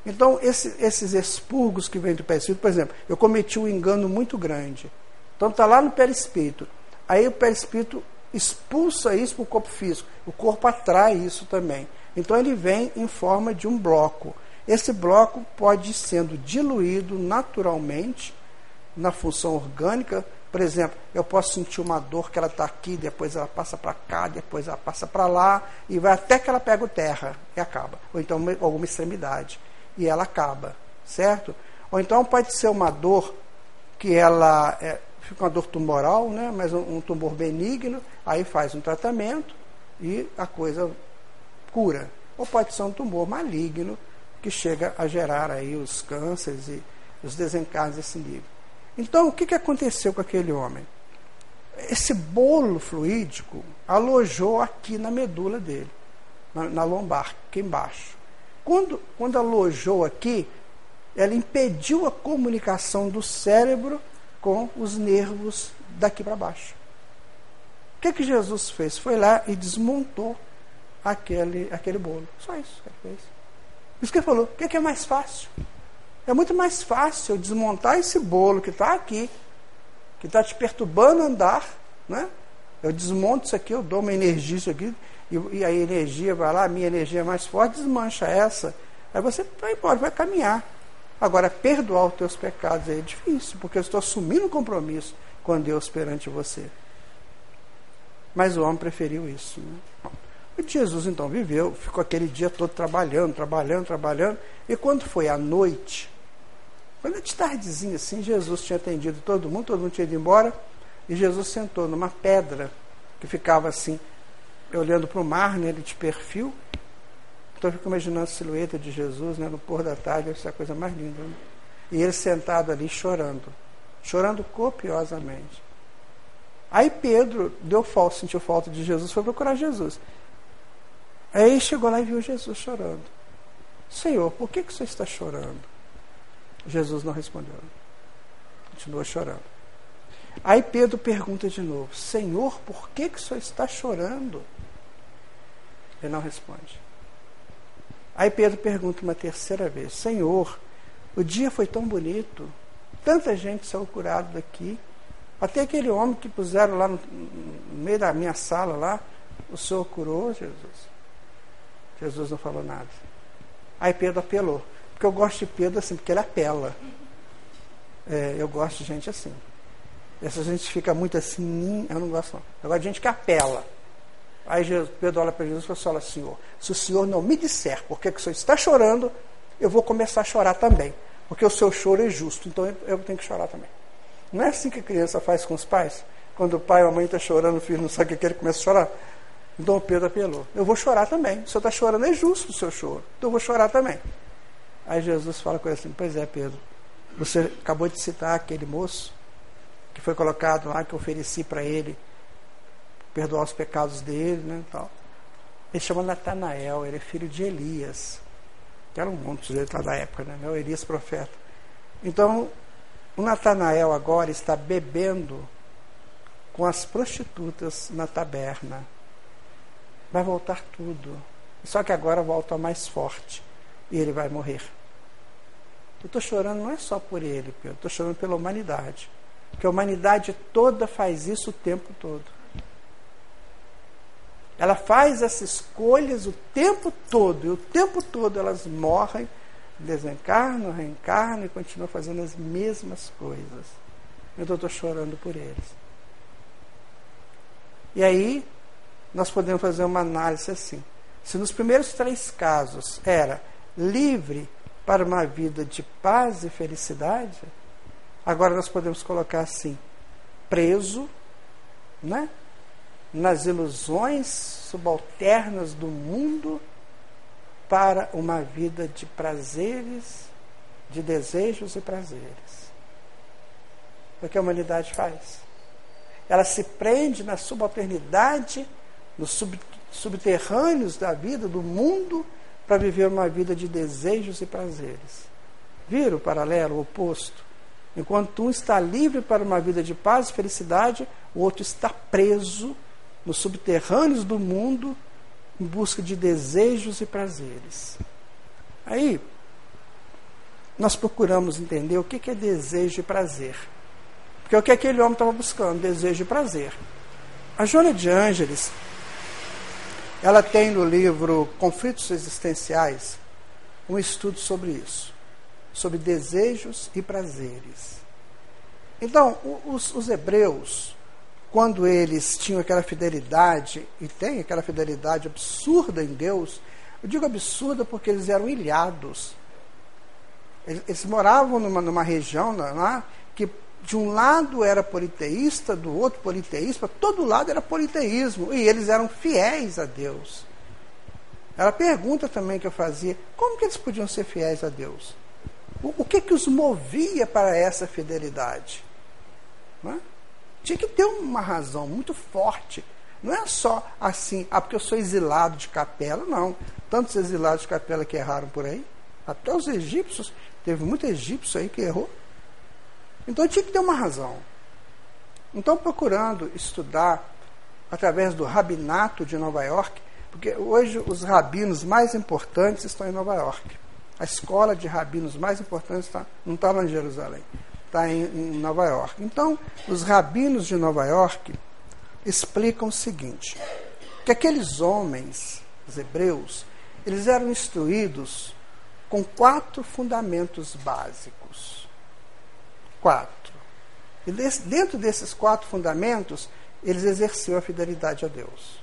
Então, esse, esses expurgos que vêm do perispírito, por exemplo, eu cometi um engano muito grande. Então, está lá no perispírito. Aí o perispírito expulsa isso para o corpo físico. O corpo atrai isso também. Então ele vem em forma de um bloco. Esse bloco pode ir sendo diluído naturalmente na função orgânica. Por exemplo, eu posso sentir uma dor que ela está aqui, depois ela passa para cá, depois ela passa para lá, e vai até que ela pega o terra e acaba. Ou então alguma extremidade. E ela acaba, certo? Ou então pode ser uma dor que ela é, fica uma dor tumoral, né? mas um, um tumor benigno, aí faz um tratamento e a coisa cura. Ou pode ser um tumor maligno que chega a gerar aí os cânceres e os desencarnes desse nível. Então, o que, que aconteceu com aquele homem? Esse bolo fluídico alojou aqui na medula dele, na, na lombar, aqui embaixo. Quando, quando alojou aqui, ela impediu a comunicação do cérebro com os nervos daqui para baixo. O que, que Jesus fez? Foi lá e desmontou aquele, aquele bolo. Só isso fez. Isso que ele falou. O que, que é mais fácil? É muito mais fácil desmontar esse bolo que está aqui, que está te perturbando andar, né? Eu desmonto isso aqui, eu dou uma energia isso aqui, e, e a energia vai lá, a minha energia é mais forte, desmancha essa. Aí você vai embora, vai caminhar. Agora, perdoar os teus pecados é difícil, porque eu estou assumindo um compromisso com Deus perante você. Mas o homem preferiu isso. Né? Jesus então viveu, ficou aquele dia todo trabalhando, trabalhando, trabalhando. E quando foi à noite, quando é de tardezinha assim, Jesus tinha atendido todo mundo, todo mundo tinha ido embora, e Jesus sentou numa pedra que ficava assim, olhando para o mar, né, de perfil, então eu fico imaginando a silhueta de Jesus né, no pôr da tarde, essa coisa mais linda. Né? E ele sentado ali chorando, chorando copiosamente. Aí Pedro deu falta, sentiu falta de Jesus, foi procurar Jesus. Aí chegou lá e viu Jesus chorando. Senhor, por que, que você está chorando? Jesus não respondeu. Continuou chorando. Aí Pedro pergunta de novo: Senhor, por que, que o senhor está chorando? Ele não responde. Aí Pedro pergunta uma terceira vez: Senhor, o dia foi tão bonito, tanta gente saiu curado daqui, até aquele homem que puseram lá no, no meio da minha sala lá, o Senhor curou, Jesus. Jesus não falou nada. Aí Pedro apelou. Porque eu gosto de Pedro assim, porque ele apela. É, eu gosto de gente assim. Essa gente fica muito assim, eu não gosto não. Eu gosto de gente que apela. Aí Jesus, Pedro olha para Jesus e fala, Senhor, se o Senhor não me disser por que o Senhor está chorando, eu vou começar a chorar também. Porque o seu choro é justo, então eu, tenho que chorar também. Não é assim que a criança faz com os pais? Quando o pai ou a mãe está chorando, o filho não sabe o que ele começa a chorar. Então Pedro apelou. Eu vou chorar também. O senhor está chorando, é justo o seu choro. Então eu vou chorar também. Aí Jesus fala com ele assim: Pois é, Pedro. Você acabou de citar aquele moço que foi colocado lá, que eu ofereci para ele perdoar os pecados dele, né, tal. Ele chama Natanael, ele é filho de Elias, que era um monte de lá da época, né, o Elias profeta. Então, o Natanael agora está bebendo com as prostitutas na taberna. Vai voltar tudo. Só que agora volta mais forte e ele vai morrer. Eu estou chorando não é só por ele, Pedro, estou chorando pela humanidade. Porque a humanidade toda faz isso o tempo todo. Ela faz essas escolhas o tempo todo, e o tempo todo elas morrem, desencarnam, reencarnam e continuam fazendo as mesmas coisas. Eu estou chorando por eles. E aí, nós podemos fazer uma análise assim. Se nos primeiros três casos era livre para uma vida de paz e felicidade, agora nós podemos colocar assim: preso, né? nas ilusões subalternas do mundo para uma vida de prazeres, de desejos e prazeres. O que a humanidade faz? Ela se prende na subalternidade, nos sub, subterrâneos da vida, do mundo, para viver uma vida de desejos e prazeres. Vira o paralelo, o oposto? Enquanto um está livre para uma vida de paz e felicidade, o outro está preso nos subterrâneos do mundo em busca de desejos e prazeres. Aí, nós procuramos entender o que é desejo e prazer. Porque é o que aquele homem estava buscando, desejo e prazer. A Joana de Ângeles, ela tem no livro Conflitos Existenciais um estudo sobre isso, sobre desejos e prazeres. Então, os, os hebreus, quando eles tinham aquela fidelidade, e têm aquela fidelidade absurda em Deus, eu digo absurda porque eles eram ilhados. Eles, eles moravam numa, numa região lá, que de um lado era politeísta, do outro politeísta, todo lado era politeísmo, e eles eram fiéis a Deus. Era a pergunta também que eu fazia: como que eles podiam ser fiéis a Deus? O, o que que os movia para essa fidelidade? É? Tinha que ter uma razão muito forte. Não é só assim, ah, porque eu sou exilado de capela, não. Tantos exilados de capela que erraram por aí. Até os egípcios, teve muito egípcio aí que errou. Então tinha que ter uma razão. Então, procurando estudar através do rabinato de Nova York, porque hoje os rabinos mais importantes estão em Nova York. A escola de rabinos mais importante não está lá em Jerusalém, está em, em Nova York. Então, os rabinos de Nova York explicam o seguinte: que aqueles homens, os hebreus, eles eram instruídos com quatro fundamentos básicos. Quatro. E dentro desses quatro fundamentos, eles exerciam a fidelidade a Deus.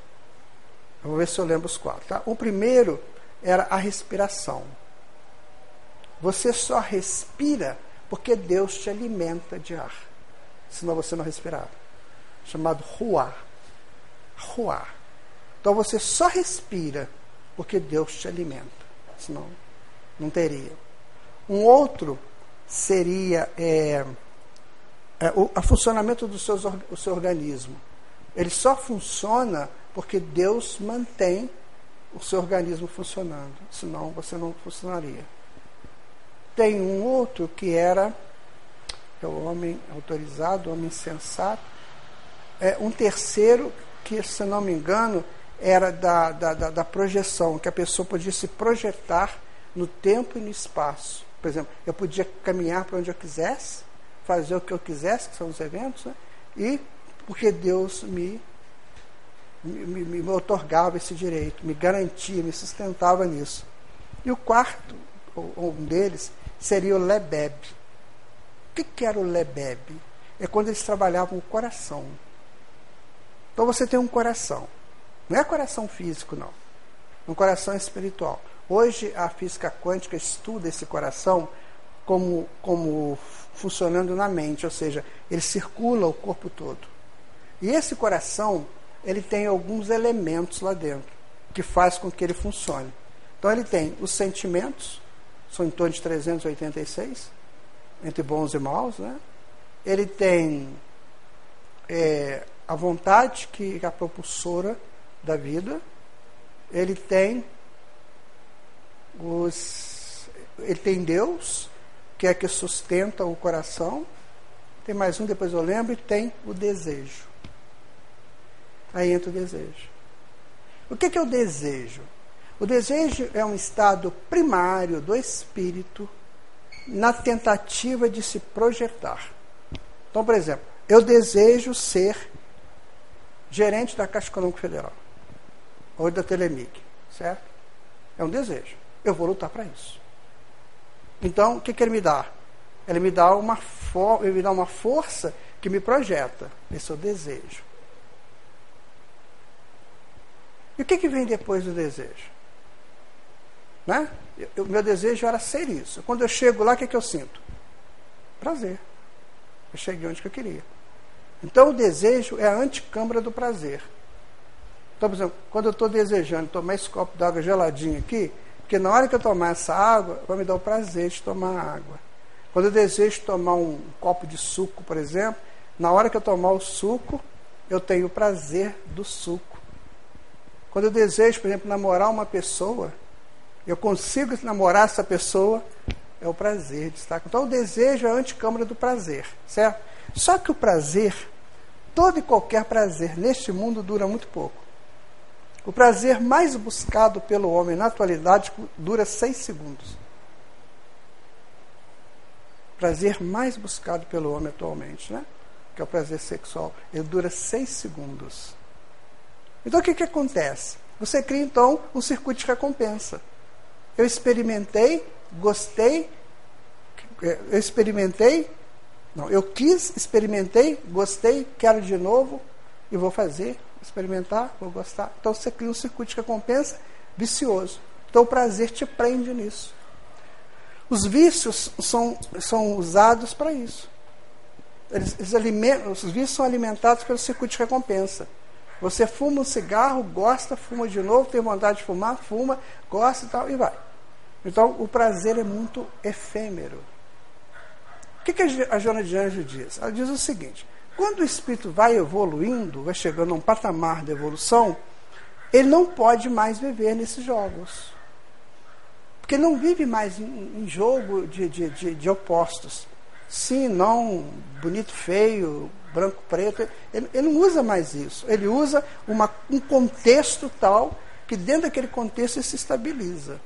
Eu vou ver se eu lembro os quatro. Tá? O primeiro era a respiração. Você só respira porque Deus te alimenta de ar. Senão você não respirava. Chamado ruar. Ruar. Então você só respira porque Deus te alimenta. Senão não teria. Um outro seria é, é, o a funcionamento do seu, o seu organismo. Ele só funciona porque Deus mantém o seu organismo funcionando, senão você não funcionaria. Tem um outro que era é o homem autorizado, o homem sensato. É, um terceiro, que, se não me engano, era da, da, da, da projeção, que a pessoa podia se projetar no tempo e no espaço. Por exemplo, eu podia caminhar para onde eu quisesse, fazer o que eu quisesse, que são os eventos, né? e porque Deus me, me, me, me otorgava esse direito, me garantia, me sustentava nisso. E o quarto, um deles, seria o Lebeb. O que, que era o Lebeb? É quando eles trabalhavam o coração. Então você tem um coração. Não é coração físico, não. Um coração espiritual. Hoje a física quântica estuda esse coração como, como funcionando na mente, ou seja, ele circula o corpo todo. E esse coração, ele tem alguns elementos lá dentro que faz com que ele funcione. Então ele tem os sentimentos, são em torno de 386, entre bons e maus, né? Ele tem é, a vontade, que é a propulsora da vida. Ele tem os, ele tem Deus, que é que sustenta o coração. Tem mais um, depois eu lembro, e tem o desejo. Aí entra o desejo. O que, que é o desejo? O desejo é um estado primário do espírito na tentativa de se projetar. Então, por exemplo, eu desejo ser gerente da Caixa Econômica Federal ou da Telemig, certo? É um desejo. Eu vou lutar para isso. Então, o que, que ele me dá? Ele me dá uma for ele me dá uma força que me projeta. Esse é o desejo. E o que, que vem depois do desejo? Né? O meu desejo era ser isso. Quando eu chego lá, o que, que eu sinto? Prazer. Eu cheguei onde que eu queria. Então o desejo é a anticâmara do prazer. Então, por exemplo, quando eu estou desejando tomar esse copo d'água geladinho aqui, porque na hora que eu tomar essa água, vai me dar o prazer de tomar água. Quando eu desejo tomar um copo de suco, por exemplo, na hora que eu tomar o suco, eu tenho o prazer do suco. Quando eu desejo, por exemplo, namorar uma pessoa, eu consigo namorar essa pessoa, é o prazer de estar. Então o desejo é a anticâmara do prazer, certo? Só que o prazer, todo e qualquer prazer neste mundo dura muito pouco. O prazer mais buscado pelo homem na atualidade dura seis segundos. O prazer mais buscado pelo homem atualmente, né? Que é o prazer sexual, ele dura seis segundos. Então o que, que acontece? Você cria então um circuito de recompensa. Eu experimentei, gostei, é, eu experimentei, não, eu quis, experimentei, gostei, quero de novo e vou fazer experimentar, vou gostar. Então você cria um circuito de recompensa vicioso. Então o prazer te prende nisso. Os vícios são, são usados para isso. eles, eles alimentam, os vícios são alimentados pelo circuito de recompensa. Você fuma um cigarro, gosta, fuma de novo, tem vontade de fumar, fuma, gosta e tal, e vai. Então, o prazer é muito efêmero. O que, que a Joana de Anjo diz? Ela diz o seguinte: quando o espírito vai evoluindo, vai chegando a um patamar de evolução, ele não pode mais viver nesses jogos. Porque não vive mais em, jogo de, de, de, de opostos. Sim, não, bonito, feio, branco, preto. Ele, ele não usa mais isso. Ele usa uma, um contexto tal que dentro daquele contexto ele se estabiliza.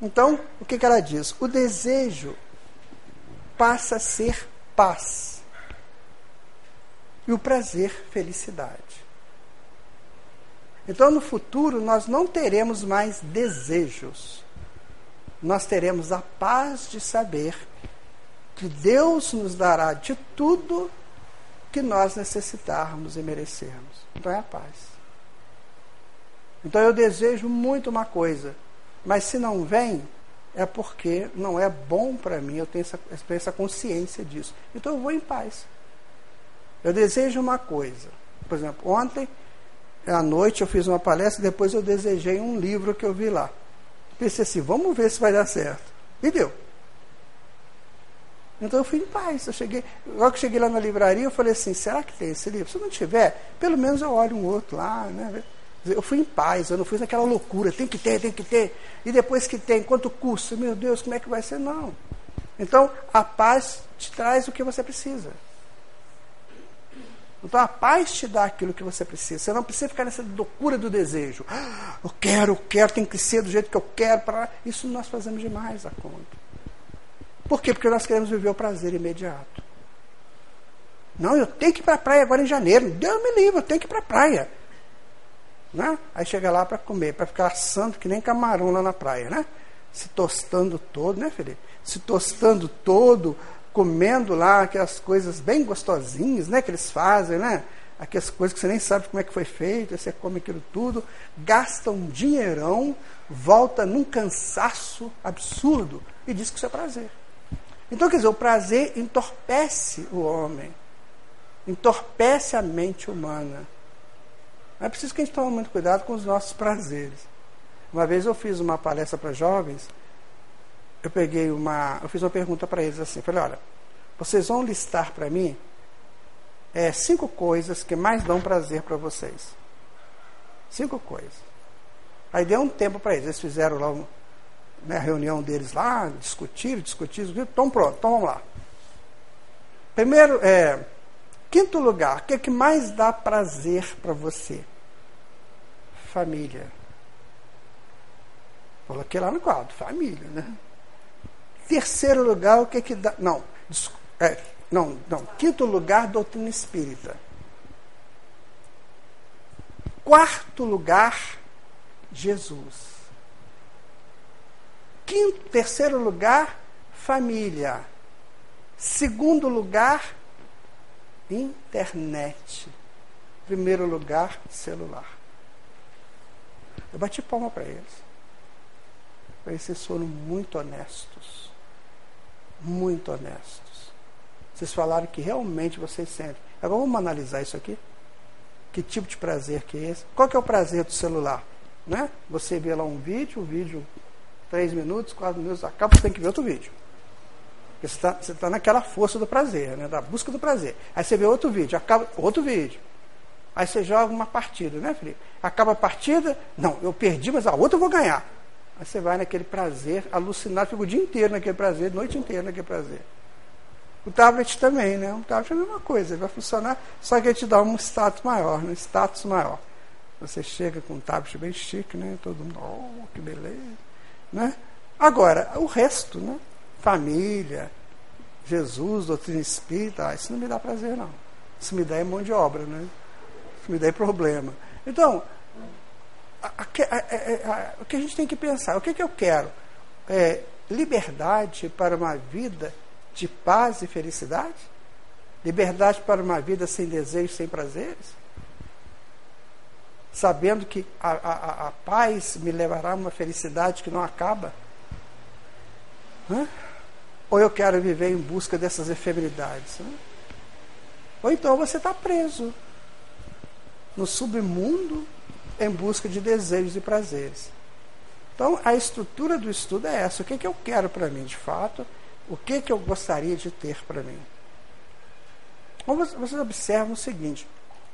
Então, o que, que ela diz? O desejo passa a ser paz. E o prazer, felicidade. Então, no futuro, nós não teremos mais desejos. Nós teremos a paz de saber que Deus nos dará de tudo que nós necessitarmos e merecermos. Então é a paz. Então eu desejo muito uma coisa, mas se não vem, é porque não é bom para mim, eu tenho essa, essa consciência disso. Então eu vou em paz. Eu desejo uma coisa. Por exemplo, ontem à noite eu fiz uma palestra, depois eu desejei um livro que eu vi lá. Pensei assim, vamos ver se vai dar certo. E deu. Então eu fui em paz. Eu cheguei, logo que cheguei lá na livraria, eu falei assim, será que tem esse livro? Se não tiver, pelo menos eu olho um outro lá, né? Eu fui em paz, eu não fui naquela loucura, tem que ter, tem que ter. E depois que tem, quanto custa? Meu Deus, como é que vai ser? Não. Então, a paz te traz o que você precisa. Então a paz te dá aquilo que você precisa. Você não precisa ficar nessa loucura do desejo. Ah, eu quero, eu quero, tem que ser do jeito que eu quero. Para... Isso nós fazemos demais a conta. Por quê? Porque nós queremos viver o prazer imediato. Não, eu tenho que ir para a praia agora em janeiro. Deus me livre, eu tenho que ir para a praia. Né? Aí chega lá para comer, para ficar assando que nem camarão lá na praia, né? Se tostando todo, né, Felipe? Se tostando todo, comendo lá aquelas coisas bem gostosinhas, né, que eles fazem, né? Aquelas coisas que você nem sabe como é que foi feito, você come aquilo tudo, gasta um dinheirão, volta num cansaço absurdo e diz que isso é prazer. Então, quer dizer, o prazer entorpece o homem, entorpece a mente humana. É preciso que a gente tome muito cuidado com os nossos prazeres. Uma vez eu fiz uma palestra para jovens, eu peguei uma, eu fiz uma pergunta para eles assim, falei, olha, vocês vão listar para mim é, cinco coisas que mais dão prazer para vocês. Cinco coisas. Aí deu um tempo para eles, eles fizeram lá né, a reunião deles lá, discutiram, discutiram, discutiram, então pronto, então vamos lá. Primeiro, é, quinto lugar, o que é que mais dá prazer para você? Família. Coloquei lá no quadro, família, né? Terceiro lugar, o que é que dá. Não, é, não, não. Quinto lugar, doutrina espírita. Quarto lugar, Jesus. Quinto, terceiro lugar, família. Segundo lugar, internet. Primeiro lugar, celular. Eu bati palma para eles. Vocês foram muito honestos. Muito honestos. Vocês falaram que realmente vocês sentem. Agora vamos analisar isso aqui. Que tipo de prazer que é esse? Qual que é o prazer do celular? Né? Você vê lá um vídeo, o vídeo três minutos, quatro minutos, acaba, você tem que ver outro vídeo. Porque você está tá naquela força do prazer, né? da busca do prazer. Aí você vê outro vídeo, acaba outro vídeo. Aí você joga uma partida, né, Felipe? Acaba a partida, não, eu perdi, mas a outra eu vou ganhar. Aí você vai naquele prazer, alucinado, fica o dia inteiro naquele prazer, noite inteira naquele prazer. O tablet também, né? O tablet é a mesma coisa, ele vai funcionar, só que ele te dá um status maior, né? status maior. Você chega com um tablet bem chique, né? Todo mundo, oh, que beleza. Né? Agora, o resto, né? família, Jesus, doutrina espírita, ah, isso não me dá prazer, não. Isso me dá é mão de obra, né? Isso me dá é problema. Então, a, a, o que a gente tem que pensar, o que, que eu quero? É, liberdade para uma vida de paz e felicidade? Liberdade para uma vida sem desejos, sem prazeres? sabendo que a, a, a paz me levará a uma felicidade que não acaba? Hã? Ou eu quero viver em busca dessas efemeridades? Né? Ou então você está preso no submundo em busca de desejos e prazeres. Então, a estrutura do estudo é essa. O que, que eu quero para mim, de fato? O que, que eu gostaria de ter para mim? Então, vocês observam o seguinte,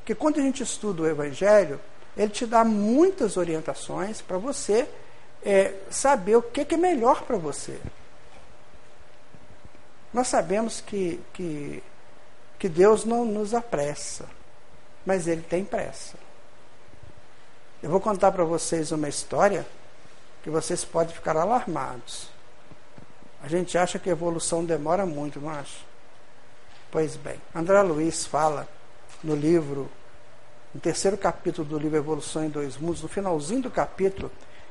que quando a gente estuda o Evangelho, ele te dá muitas orientações para você é, saber o que, que é melhor para você. Nós sabemos que, que, que Deus não nos apressa, mas Ele tem pressa. Eu vou contar para vocês uma história que vocês podem ficar alarmados. A gente acha que a evolução demora muito, não acha? Pois bem, André Luiz fala no livro, no terceiro capítulo do livro Evolução em Dois Mundos, no finalzinho do capítulo,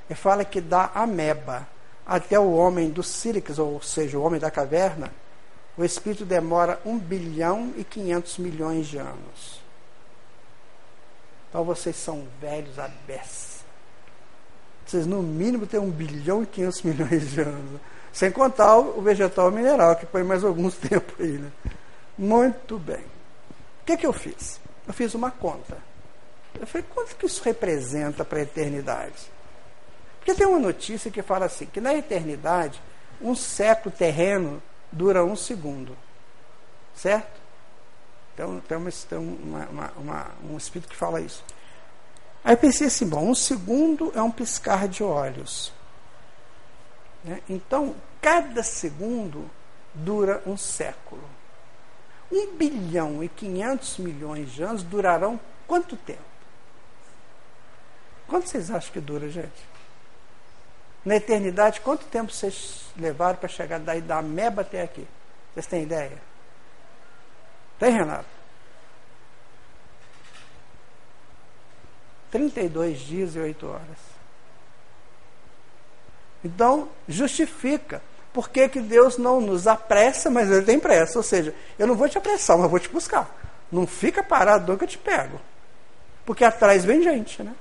ele fala que da ameba até o homem do sílix, ou seja, o homem da caverna, o espírito demora 1 bilhão e 500 milhões de anos. Então vocês são velhos a. Vocês, no mínimo, têm 1 bilhão e 500 milhões de anos. Sem contar o vegetal mineral, que põe mais alguns tempos aí. Né? Muito bem. O que, que eu fiz? Eu fiz uma conta. Eu falei, quanto que isso representa para a eternidade? Porque tem uma notícia que fala assim, que na eternidade, um século terreno dura um segundo. Certo? Então, tem, uma, tem uma, uma, um espírito que fala isso. Aí eu pensei assim, bom, um segundo é um piscar de olhos. Né? Então, cada segundo dura um século. Um bilhão e quinhentos milhões de anos durarão quanto tempo? Quanto vocês acham que dura, gente? Na eternidade, quanto tempo vocês levaram para chegar daí da meba até aqui? Vocês têm ideia? Tem, Renato? 32 dias e 8 horas. Então, justifica. Por que, que Deus não nos apressa, mas Ele tem pressa? Ou seja, eu não vou te apressar, mas eu vou te buscar. Não fica parado não que eu te pego. Porque atrás vem gente, né?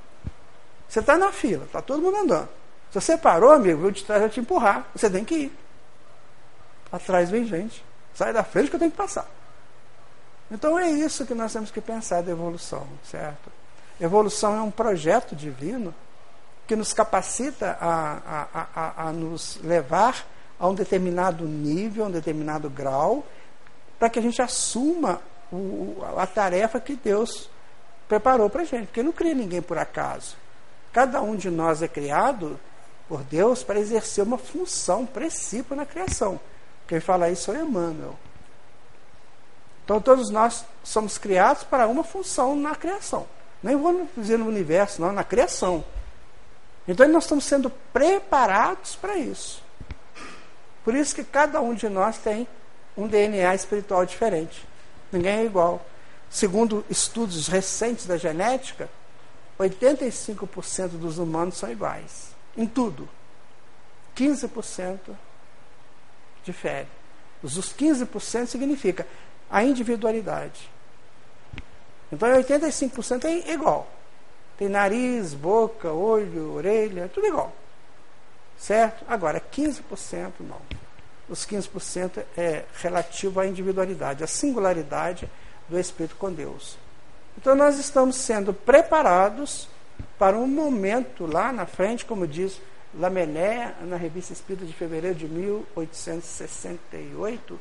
Você está na fila, está todo mundo andando. Se você parou, amigo, eu de trás vai te empurrar. Você tem que ir. Atrás vem gente. Sai da frente que eu tenho que passar. Então é isso que nós temos que pensar da evolução, certo? Evolução é um projeto divino que nos capacita a, a, a, a nos levar a um determinado nível, a um determinado grau, para que a gente assuma o, a tarefa que Deus preparou para a gente. Porque não cria ninguém por acaso. Cada um de nós é criado por Deus para exercer uma função, princípio na criação. Quem fala isso é Emmanuel. Então todos nós somos criados para uma função na criação. Nem vou dizer no universo, não, na criação. Então nós estamos sendo preparados para isso. Por isso que cada um de nós tem um DNA espiritual diferente. Ninguém é igual. Segundo estudos recentes da genética, 85% dos humanos são iguais em tudo. 15% difere. Os 15% significa a individualidade. Então 85% é igual. Tem nariz, boca, olho, orelha, tudo igual. Certo? Agora, 15% não. Os 15% é relativo à individualidade, à singularidade do Espírito com Deus. Então nós estamos sendo preparados para um momento lá na frente, como diz Lamené, na revista Espírita de fevereiro de 1868,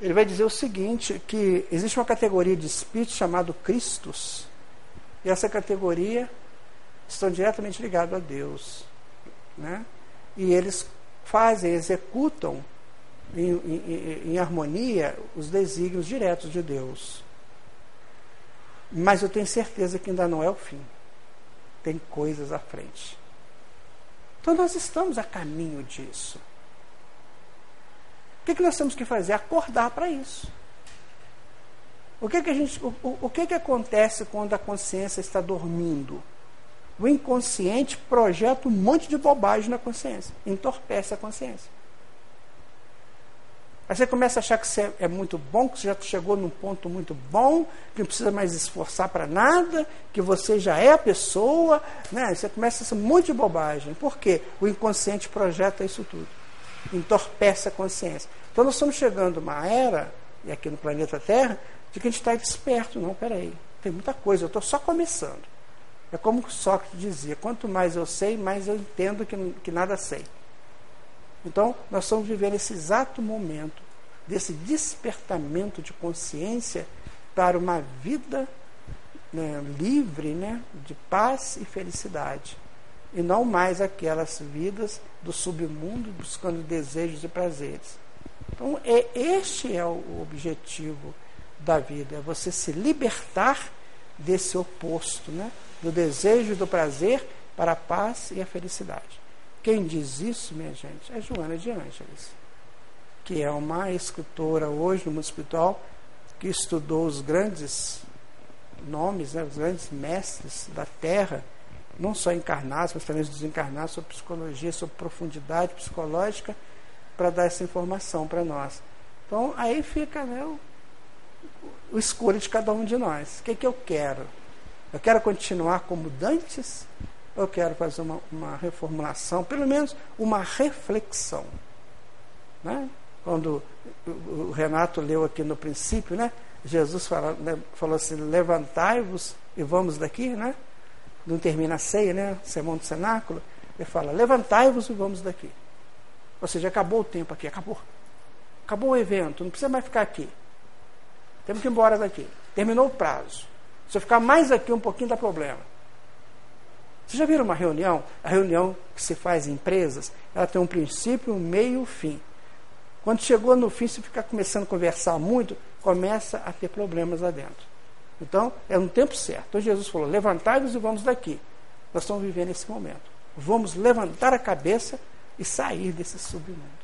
ele vai dizer o seguinte, que existe uma categoria de espíritos chamado Cristos, e essa categoria estão diretamente ligados a Deus. Né? E eles fazem, executam em, em, em harmonia os desígnios diretos de Deus. Mas eu tenho certeza que ainda não é o fim tem coisas à frente. Então nós estamos a caminho disso. Que, que nós temos que fazer? Acordar para isso. O que, que, a gente, o, o, que, que acontece quando a consciência está dormindo? O inconsciente projeta um monte de bobagem na consciência, entorpece a consciência. Aí você começa a achar que você é muito bom, que você já chegou num ponto muito bom, que não precisa mais esforçar para nada, que você já é a pessoa. Né? Você começa um monte de bobagem. Por quê? O inconsciente projeta isso tudo. Entorpece a consciência. Então nós estamos chegando a uma era, e aqui no planeta Terra, de que a gente está desperto. Não, peraí, tem muita coisa, eu estou só começando. É como Sócrates dizia: quanto mais eu sei, mais eu entendo que, que nada sei. Então, nós estamos vivendo esse exato momento desse despertamento de consciência para uma vida né, livre né, de paz e felicidade. E não mais aquelas vidas do submundo buscando desejos e prazeres. Então, é, este é o objetivo da vida: é você se libertar desse oposto, né, do desejo do prazer para a paz e a felicidade. Quem diz isso, minha gente, é Joana de Ângeles, que é uma escritora hoje no mundo espiritual que estudou os grandes nomes, né, os grandes mestres da Terra, não só encarnados, mas também os desencarnados, sobre psicologia, sobre profundidade psicológica, para dar essa informação para nós. Então, aí fica né, o, o escolho de cada um de nós. O que, que eu quero? Eu quero continuar como dantes? Ou eu quero fazer uma, uma reformulação, pelo menos uma reflexão? Né? Quando o Renato leu aqui no princípio, né? Jesus fala, né, falou assim: levantai-vos e vamos daqui, né? Não termina a ceia, né? Sermão do cenáculo. Ele fala: levantai-vos e vamos daqui. Ou seja, acabou o tempo aqui, acabou. Acabou o evento, não precisa mais ficar aqui. Temos que ir embora daqui. Terminou o prazo. Se eu ficar mais aqui um pouquinho, dá problema. Vocês já viram uma reunião? A reunião que se faz em empresas, ela tem um princípio, um meio e um fim. Quando chegou no fim, se ficar começando a conversar muito, começa a ter problemas lá dentro. Então, é no tempo certo. Então, Jesus falou: levantai-vos e vamos daqui. Nós estamos vivendo esse momento. Vamos levantar a cabeça e sair desse submundo.